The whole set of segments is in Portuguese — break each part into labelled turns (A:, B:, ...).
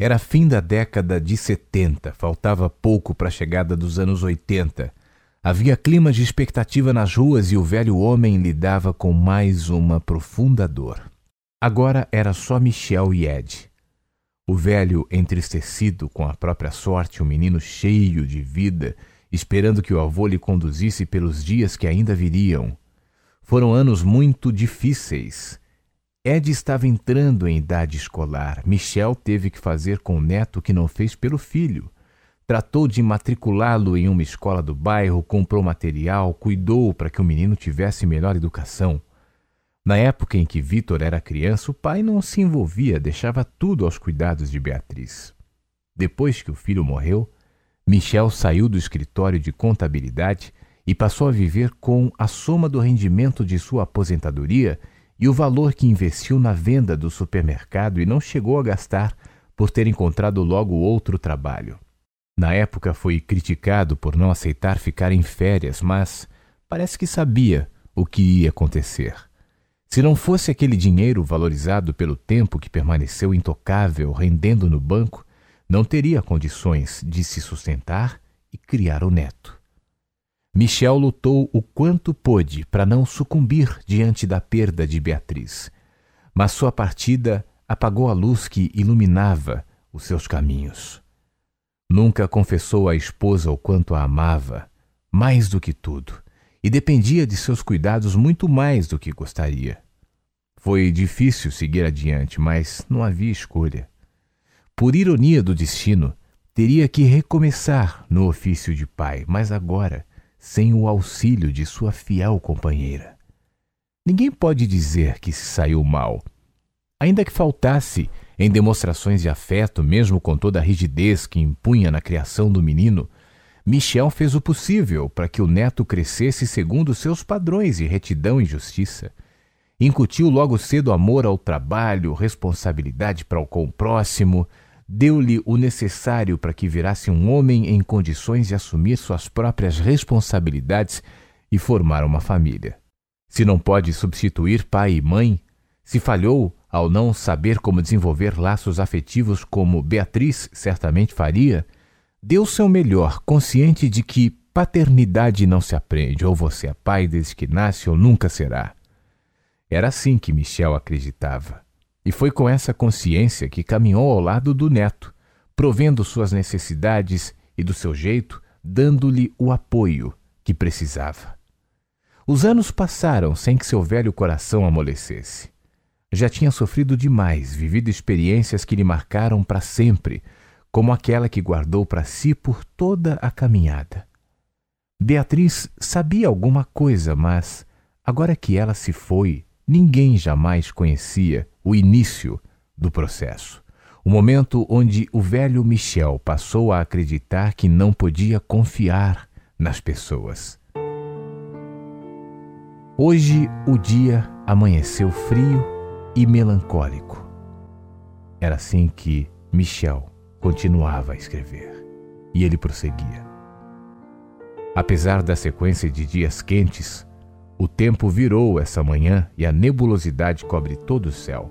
A: Era fim da década de 70, faltava pouco para a chegada dos anos 80. Havia clima de expectativa nas ruas e o velho homem lidava com mais uma profunda dor. Agora era só Michel e Ed. O velho entristecido com a própria sorte, o menino cheio de vida, esperando que o avô lhe conduzisse pelos dias que ainda viriam. Foram anos muito difíceis. Ed estava entrando em idade escolar. Michel teve que fazer com o neto o que não fez pelo filho. Tratou de matriculá-lo em uma escola do bairro, comprou material, cuidou para que o menino tivesse melhor educação. Na época em que Vitor era criança, o pai não se envolvia, deixava tudo aos cuidados de Beatriz. Depois que o filho morreu, Michel saiu do escritório de contabilidade e passou a viver com a soma do rendimento de sua aposentadoria e o valor que investiu na venda do supermercado e não chegou a gastar por ter encontrado logo outro trabalho. Na época foi criticado por não aceitar ficar em férias, mas parece que sabia o que ia acontecer. Se não fosse aquele dinheiro valorizado pelo tempo que permaneceu intocável rendendo no banco, não teria condições de se sustentar e criar o neto. Michel lutou o quanto pôde para não sucumbir diante da perda de Beatriz, mas sua partida apagou a luz que iluminava os seus caminhos. Nunca confessou à esposa o quanto a amava, mais do que tudo, e dependia de seus cuidados muito mais do que gostaria. Foi difícil seguir adiante, mas não havia escolha por ironia do destino, teria que recomeçar no ofício de pai, mas agora sem o auxílio de sua fiel companheira. Ninguém pode dizer que se saiu mal. Ainda que faltasse em demonstrações de afeto, mesmo com toda a rigidez que impunha na criação do menino, Michel fez o possível para que o neto crescesse segundo seus padrões de retidão e justiça. Incutiu logo cedo amor ao trabalho, responsabilidade para o com o próximo, deu-lhe o necessário para que virasse um homem em condições de assumir suas próprias responsabilidades e formar uma família. Se não pode substituir pai e mãe, se falhou ao não saber como desenvolver laços afetivos como Beatriz certamente faria, deu seu melhor, consciente de que paternidade não se aprende, ou você é pai desde que nasce ou nunca será. Era assim que Michel acreditava. E foi com essa consciência que caminhou ao lado do neto, provendo suas necessidades e, do seu jeito, dando-lhe o apoio que precisava. Os anos passaram sem que seu velho coração amolecesse. Já tinha sofrido demais, vivido experiências que lhe marcaram para sempre, como aquela que guardou para si por toda a caminhada. Beatriz sabia alguma coisa, mas, agora que ela se foi, ninguém jamais conhecia o início do processo. O momento onde o velho Michel passou a acreditar que não podia confiar nas pessoas. Hoje o dia amanheceu frio e melancólico. Era assim que Michel continuava a escrever. E ele prosseguia. Apesar da sequência de dias quentes, o tempo virou essa manhã e a nebulosidade cobre todo o céu.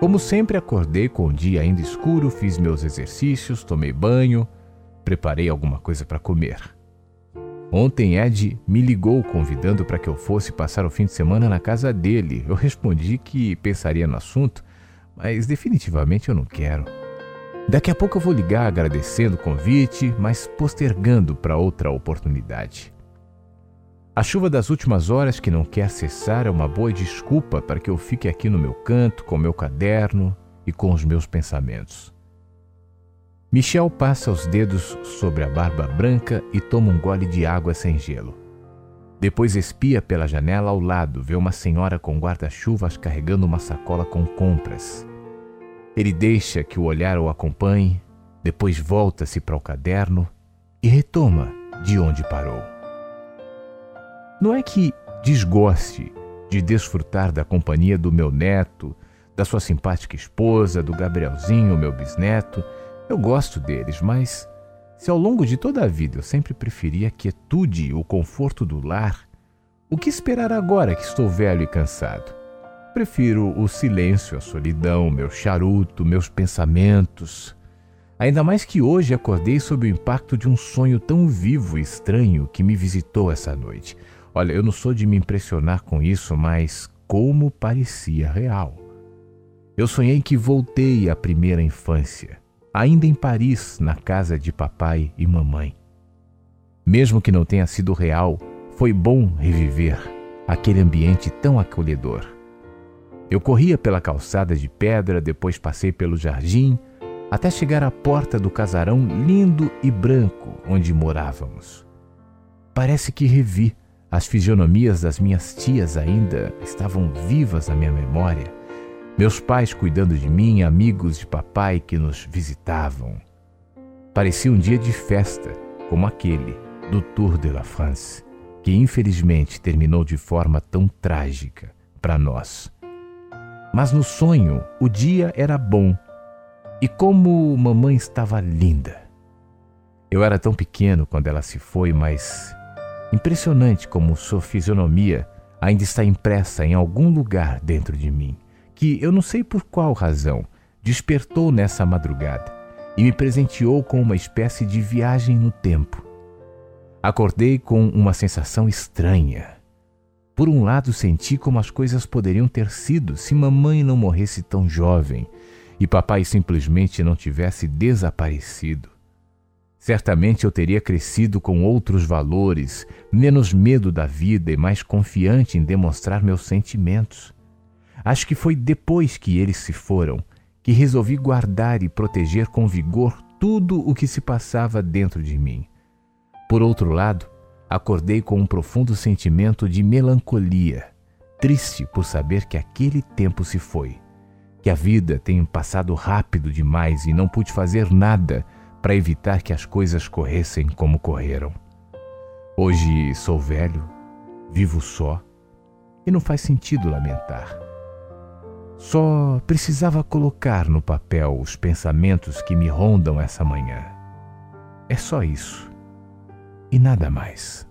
A: Como sempre, acordei com o dia ainda escuro, fiz meus exercícios, tomei banho, preparei alguma coisa para comer. Ontem Ed me ligou convidando para que eu fosse passar o fim de semana na casa dele. Eu respondi que pensaria no assunto, mas definitivamente eu não quero. Daqui a pouco eu vou ligar agradecendo o convite, mas postergando para outra oportunidade. A chuva das últimas horas que não quer cessar é uma boa desculpa para que eu fique aqui no meu canto, com meu caderno e com os meus pensamentos. Michel passa os dedos sobre a barba branca e toma um gole de água sem gelo. Depois espia pela janela ao lado, vê uma senhora com guarda-chuvas carregando uma sacola com compras. Ele deixa que o olhar o acompanhe, depois volta-se para o caderno e retoma de onde parou. Não é que desgoste de desfrutar da companhia do meu neto, da sua simpática esposa, do Gabrielzinho, meu bisneto. Eu gosto deles, mas se ao longo de toda a vida eu sempre preferi a quietude e o conforto do lar, o que esperar agora que estou velho e cansado? Prefiro o silêncio, a solidão, meu charuto, meus pensamentos. Ainda mais que hoje acordei sob o impacto de um sonho tão vivo e estranho que me visitou essa noite. Olha, eu não sou de me impressionar com isso, mas como parecia real. Eu sonhei que voltei à primeira infância, ainda em Paris, na casa de papai e mamãe. Mesmo que não tenha sido real, foi bom reviver aquele ambiente tão acolhedor. Eu corria pela calçada de pedra, depois passei pelo jardim, até chegar à porta do casarão lindo e branco onde morávamos. Parece que revi. As fisionomias das minhas tias ainda estavam vivas na minha memória. Meus pais cuidando de mim, amigos de papai que nos visitavam. Parecia um dia de festa, como aquele do Tour de la France, que infelizmente terminou de forma tão trágica para nós. Mas no sonho, o dia era bom. E como mamãe estava linda. Eu era tão pequeno quando ela se foi, mas impressionante como sua fisionomia ainda está impressa em algum lugar dentro de mim, que eu não sei por qual razão despertou nessa madrugada e me presenteou com uma espécie de viagem no tempo. Acordei com uma sensação estranha por um lado, senti como as coisas poderiam ter sido se mamãe não morresse tão jovem e papai simplesmente não tivesse desaparecido. Certamente eu teria crescido com outros valores, menos medo da vida e mais confiante em demonstrar meus sentimentos. Acho que foi depois que eles se foram que resolvi guardar e proteger com vigor tudo o que se passava dentro de mim. Por outro lado, acordei com um profundo sentimento de melancolia, triste por saber que aquele tempo se foi, que a vida tem passado rápido demais e não pude fazer nada para evitar que as coisas corressem como correram. Hoje sou velho, vivo só e não faz sentido lamentar. Só precisava colocar no papel os pensamentos que me rondam essa manhã. É só isso e nada mais.